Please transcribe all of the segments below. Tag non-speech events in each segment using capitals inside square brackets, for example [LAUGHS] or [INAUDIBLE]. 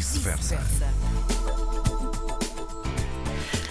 vice-versa.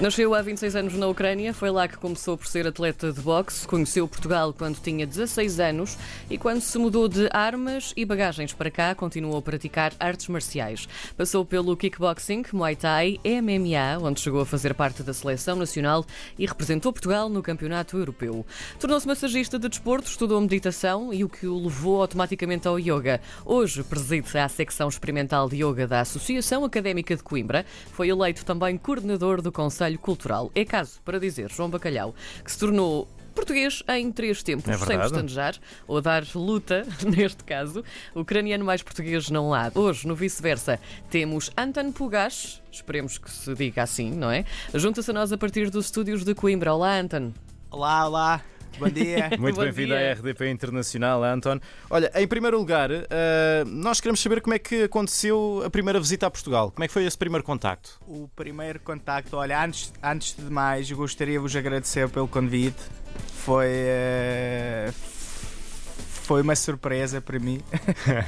Nasceu há 26 anos na Ucrânia, foi lá que começou por ser atleta de boxe, conheceu Portugal quando tinha 16 anos e quando se mudou de armas e bagagens para cá, continuou a praticar artes marciais. Passou pelo kickboxing, Muay Thai, MMA, onde chegou a fazer parte da seleção nacional e representou Portugal no Campeonato Europeu. Tornou-se massagista de desporto, estudou meditação e o que o levou automaticamente ao yoga. Hoje preside a secção experimental de yoga da Associação Académica de Coimbra, foi eleito também coordenador do Conselho Cultural. É caso para dizer João Bacalhau, que se tornou português em três tempos, É sem pestanejar, ou dar luta, [LAUGHS] neste caso. Ucraniano mais português não há. Hoje, no vice-versa, temos Anton Pugash, esperemos que se diga assim, não é? Junta-se a nós a partir dos estúdios de Coimbra. Olá, Anton. Olá, olá, bom dia. [LAUGHS] Muito bem-vindo à RDP Internacional, Anton. Olha, em primeiro lugar, eh, nós queremos saber como é que aconteceu a primeira visita a Portugal. Como é que foi esse primeiro contacto? o primeiro contacto, olha, antes, antes de mais, gostaria de vos agradecer pelo convite. Foi, eh, foi uma surpresa para mim.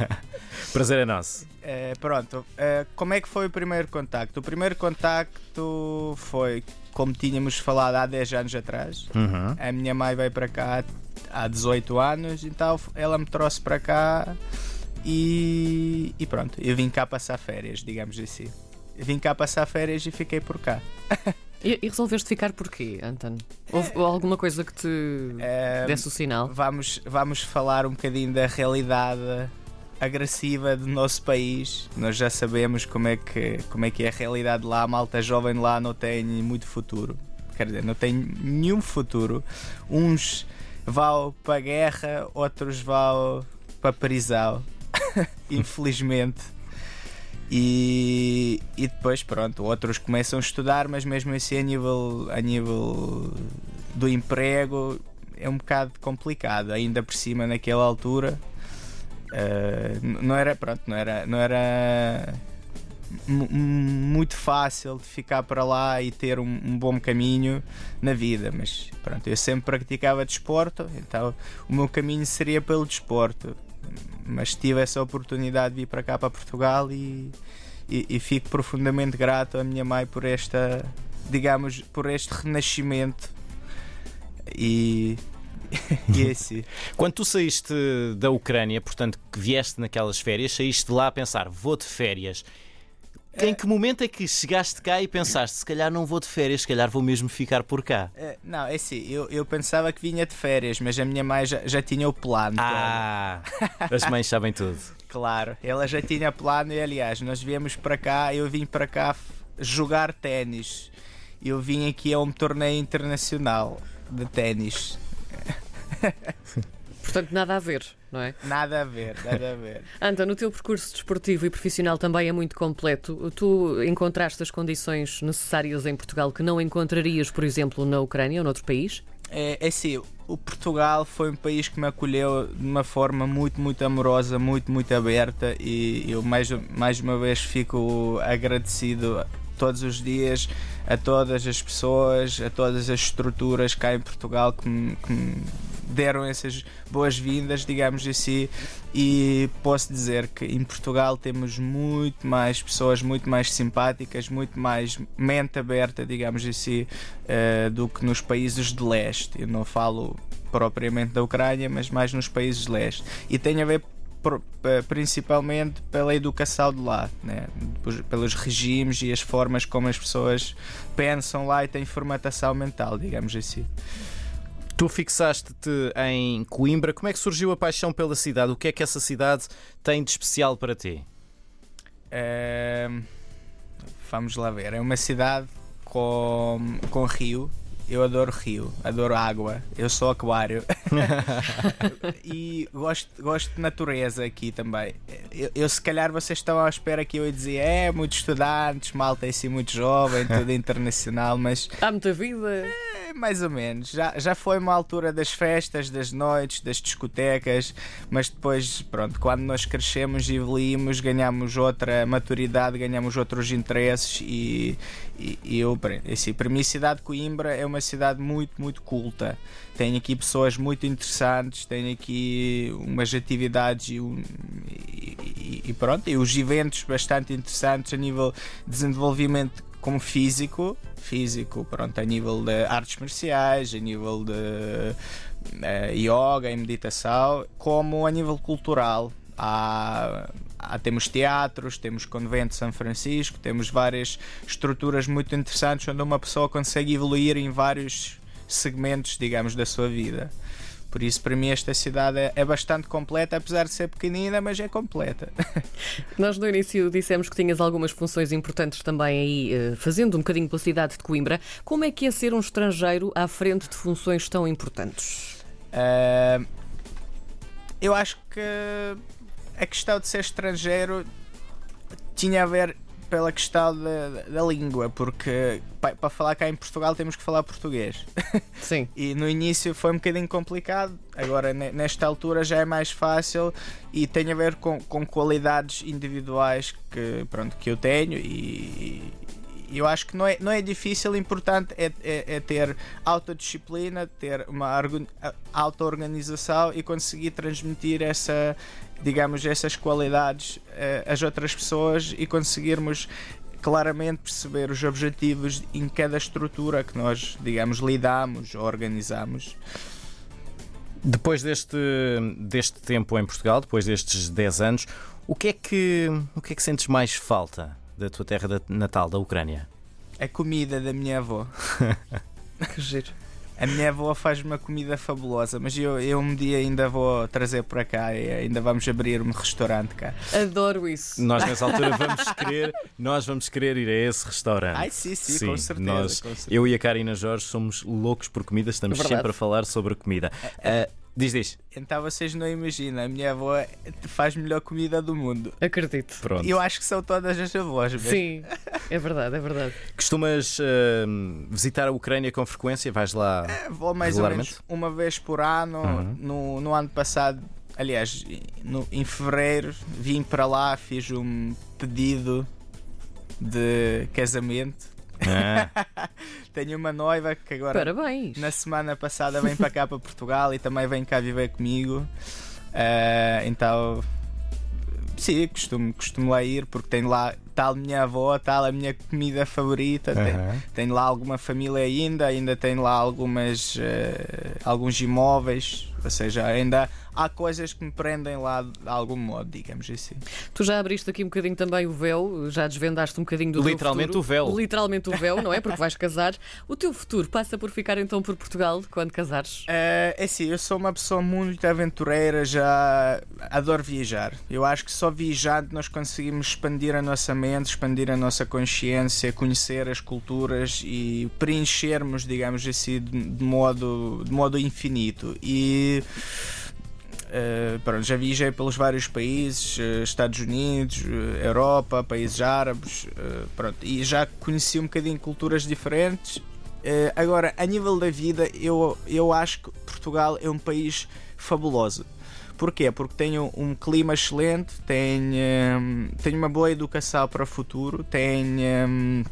[LAUGHS] Prazer é nosso. Eh, pronto, eh, como é que foi o primeiro contacto? O primeiro contacto foi, como tínhamos falado há 10 anos atrás. Uhum. A minha mãe veio para cá há 18 anos, então ela me trouxe para cá e, e pronto, eu vim cá passar férias, digamos assim. Vim cá passar férias e fiquei por cá. [LAUGHS] E, e resolveste ficar porquê, Anton? Houve alguma coisa que te Eh, desse o sinal? vamos, vamos falar um bocadinho da realidade agressiva do nosso país. Nós já sabemos como é que, como é, que é a realidade lá. A malta jovem lá não tem muito futuro. Quer dizer, não tem nenhum futuro. Uns vão para a guerra, outros vão para a prisão. [LAUGHS] Infelizmente. E, e depois, pronto, outros começam a estudar, mas mesmo assim, a nível, a nível do emprego, é um bocado complicado. Ainda por cima, naquela altura, n- não era, pronto, não era, não era mu- muito fácil de ficar para lá e ter um, um bom caminho na vida. Mas pronto, eu sempre praticava desporto, então o meu caminho seria pelo desporto. Mas tive essa oportunidade de vir para cá, para Portugal, e, e, e fico profundamente grato à minha mãe por esta, digamos, por este renascimento. E, [LAUGHS] e é. [LAUGHS] Quando tu saíste da Ucrânia, portanto, que vieste naquelas férias, saíste lá a pensar, vou de férias. Em que momento é que chegaste cá e pensaste, se calhar não vou de férias, se calhar vou mesmo ficar por cá? Eh, Não, é assim, eu, eu pensava que vinha de férias, mas a minha mãe já, já tinha o plano. Ah, as mães [LAUGHS] sabem tudo. Claro, ela já tinha plano e aliás, nós viemos para cá, eu vim para cá jogar ténis. Eu vim aqui a um torneio internacional de ténis. [LAUGHS] [LAUGHS] Portanto, nada a ver, não é? Nada a ver, nada a ver. [LAUGHS] Anton, o teu percurso desportivo e profissional também é muito completo. Tu encontraste as condições necessárias em Portugal que não encontrarias, por exemplo, na Ucrânia ou noutro país? É, é assim, o Portugal foi um país que me acolheu de uma forma muito, muito amorosa, muito, muito aberta e eu mais, mais uma vez fico agradecido todos os dias a todas as pessoas, a todas as estruturas cá em Portugal que me, que me deram essas boas-vindas, digamos assim, e posso dizer que em Portugal temos muito mais pessoas muito mais simpáticas, muito mais mente aberta, digamos assim, eh, do que nos países de leste. Eu não falo propriamente da Ucrânia, mas mais nos países de leste. E tem a ver eh, principalmente pela educação de lá, né? Pelos regimes e as formas como as pessoas pensam lá e têm formatação mental, digamos assim. Tu fixaste-te em Coimbra. Como é que surgiu a paixão pela cidade? O que é que essa cidade tem de especial para ti? Ehm, vamos lá ver. É uma cidade com, com rio. Eu adoro rio, adoro água. Eu sou aquário. [LAUGHS] e gosto, gosto de natureza aqui também. Eu, eu, se calhar vocês estavam à espera que eu ia dizer é, muitos estudantes, malta assim muito jovem, tudo [LAUGHS] internacional, mas Há muita vida. é, mais ou menos. Já, já foi uma altura das festas, das noites, das discotecas, mas depois, pronto, quando nós crescemos e evoluímos, ganhamos outra maturidade, ganhamos outros interesses e, e, e eu, assim, para mim, a cidade de Coimbra é uma uma cidade muito, muito culta. Tem aqui pessoas muito interessantes, tem aqui umas atividades e, e, e pronto, e os eventos bastante interessantes a nível de desenvolvimento como físico, físico, pronto, a nível de artes marciais, a nível de uh, yoga e meditação, como a nível cultural. Há, há, temos teatros, temos convento de São Francisco, temos várias estruturas muito interessantes onde uma pessoa consegue evoluir em vários segmentos, digamos, da sua vida. Por isso, para mim, esta cidade é, é bastante completa, apesar de ser pequenina, mas é completa. [LAUGHS] Nós no início dissemos que tinhas algumas funções importantes também aí, eh, fazendo um bocadinho pela cidade de Coimbra. Como é que é ser um estrangeiro à frente de funções tão importantes? Uh, eu acho que a questão de ser estrangeiro tinha a ver pela questão da, da língua, porque para falar cá em Portugal temos que falar português. [LAUGHS] Sim. e no início foi um bocadinho complicado, agora nesta altura já é mais fácil e tem a ver com, com qualidades individuais que, pronto, que eu tenho e, eu acho que não é, não é difícil, o importante é, é, é ter autodisciplina, ter uma auto-organização e conseguir transmitir essa, digamos, essas qualidades uh, às outras pessoas e conseguirmos claramente perceber os objetivos em cada estrutura que nós, digamos, lidamos ou organizamos. Depois deste, deste tempo em Portugal, depois destes 10 anos, o que é que, o que, é que sentes mais falta da tua terra natal, da Ucrânia? A comida da minha avó. [LAUGHS] que giro. A minha avó faz uma comida fabulosa, mas eu, eu um dia ainda vou trazer para cá e ainda vamos abrir um restaurante cá. Adoro isso. Nós nessa altura [LAUGHS] vamos querer, nós vamos querer ir a esse restaurante. Ai, sim, sim, sim com, certeza, nós, com certeza. Eu e a Karina Jorge somos loucos por comida, estamos Verdade. sempre a falar sobre comida. Uh, Diz, diz. Então vocês não imaginam, a minha avó faz melhor comida do mundo. Acredito. Pronto. Eu acho que são todas as avós. Mesmo. Sim, é verdade, é verdade. [LAUGHS] Costumas uh, visitar a Ucrânia com frequência? Vais lá? É, vou mais ou menos uma vez por ano. Uhum. No, no ano passado, aliás, no, em fevereiro, vim para lá, fiz um pedido de casamento é. [LAUGHS] Tenho uma noiva que agora Parabéns. na semana passada vem para cá [LAUGHS] para Portugal e também vem cá viver comigo. Uh, então sim, costumo, costumo lá ir porque tem lá tal minha avó, tal a minha comida favorita, uhum. tem, tem lá alguma família ainda, ainda tem lá algumas uh, alguns imóveis, ou seja, ainda há coisas que me prendem lá de algum modo, digamos assim. Tu já abriste aqui um bocadinho também o véu, já desvendaste um bocadinho do Literalmente o véu. Literalmente o véu, não é? Porque vais [LAUGHS] casar. O teu futuro passa por ficar então por Portugal quando casares? Uh, é sim, eu sou uma pessoa muito aventureira, já adoro viajar. Eu acho que só viajando nós conseguimos expandir a nossa mente, expandir a nossa consciência, conhecer as culturas e preenchermos, digamos assim, de modo, de modo infinito. E Uh, pronto, já viajei pelos vários países, uh, Estados Unidos, uh, Europa, países árabes, pronto, e já conheci um bocadinho culturas diferentes. agora, a nível da vida, eu, eu acho que Portugal é um país fabuloso. Porquê? Porque tem um clima excelente, tem, um, tem uma boa educação para o futuro, tem. Um,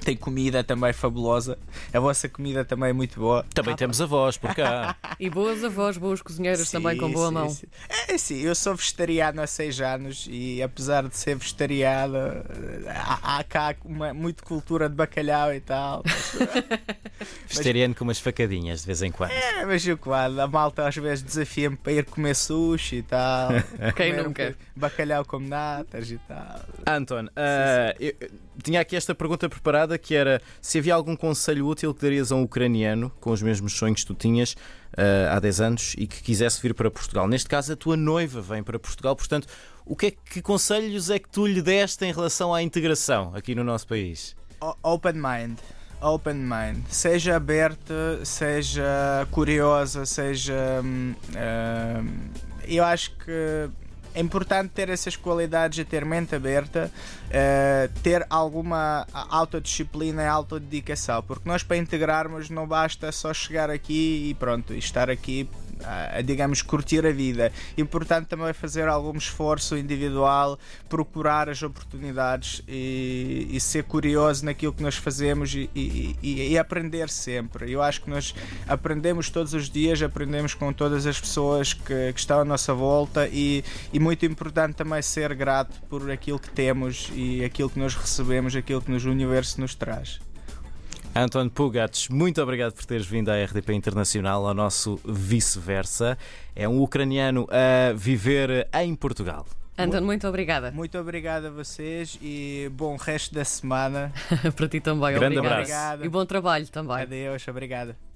tem comida também fabulosa. A vossa comida também é muito boa. Também ah, temos avós por cá. e boas avós, boas cozinheiras sim, também com boa sim, mão. Sim. É sim, eu sou vegetariano há seis anos e apesar de ser vegetariano, há, há cá uma, muito cultura de bacalhau e tal. [LAUGHS] vegetariano com umas facadinhas de vez em quando. É, mas eu quando a malta às vezes desafia-me para ir comer sushi e tal. [LAUGHS] Quem nunca? Um bacalhau com natas e tal. Anton, uh, eu, tinha aqui esta pergunta preparada que era se havia algum conselho útil que darias a um ucraniano com os mesmos sonhos que tu tinhas uh, há 10 anos e que quisesse vir para Portugal. Neste caso, a tua noiva vem para Portugal, portanto, o que, é, que conselhos é que tu lhe deste em relação à integração aqui no nosso país? Open mind. Open mind. Seja aberta, seja curiosa, seja. Uh, eu acho que é importante ter essas qualidades e ter mente aberta, uh, ter alguma autodisciplina e autodedicação, porque nós para integrarmos não basta só chegar aqui e pronto, e estar aqui a, a, digamos, curtir a vida. Importante também fazer algum esforço individual, procurar as oportunidades e, e ser curioso naquilo que nós fazemos e, e, e, aprender sempre. Eu acho que nós aprendemos todos os dias, aprendemos com todas as pessoas que, que estão à nossa volta e, e muito importante também ser grato por aquilo que temos e aquilo que nós recebemos, aquilo que nos, o universo nos traz. António Pugates, muito obrigado por teres vindo à RDP Internacional, ao nosso vice-versa. É um ucraniano a viver em Portugal. António, muito obrigada. Muito obrigado a vocês e bom resto da semana. [LAUGHS] Para ti também, Grande obrigada. abraço. E bom trabalho também. Adeus, obrigada.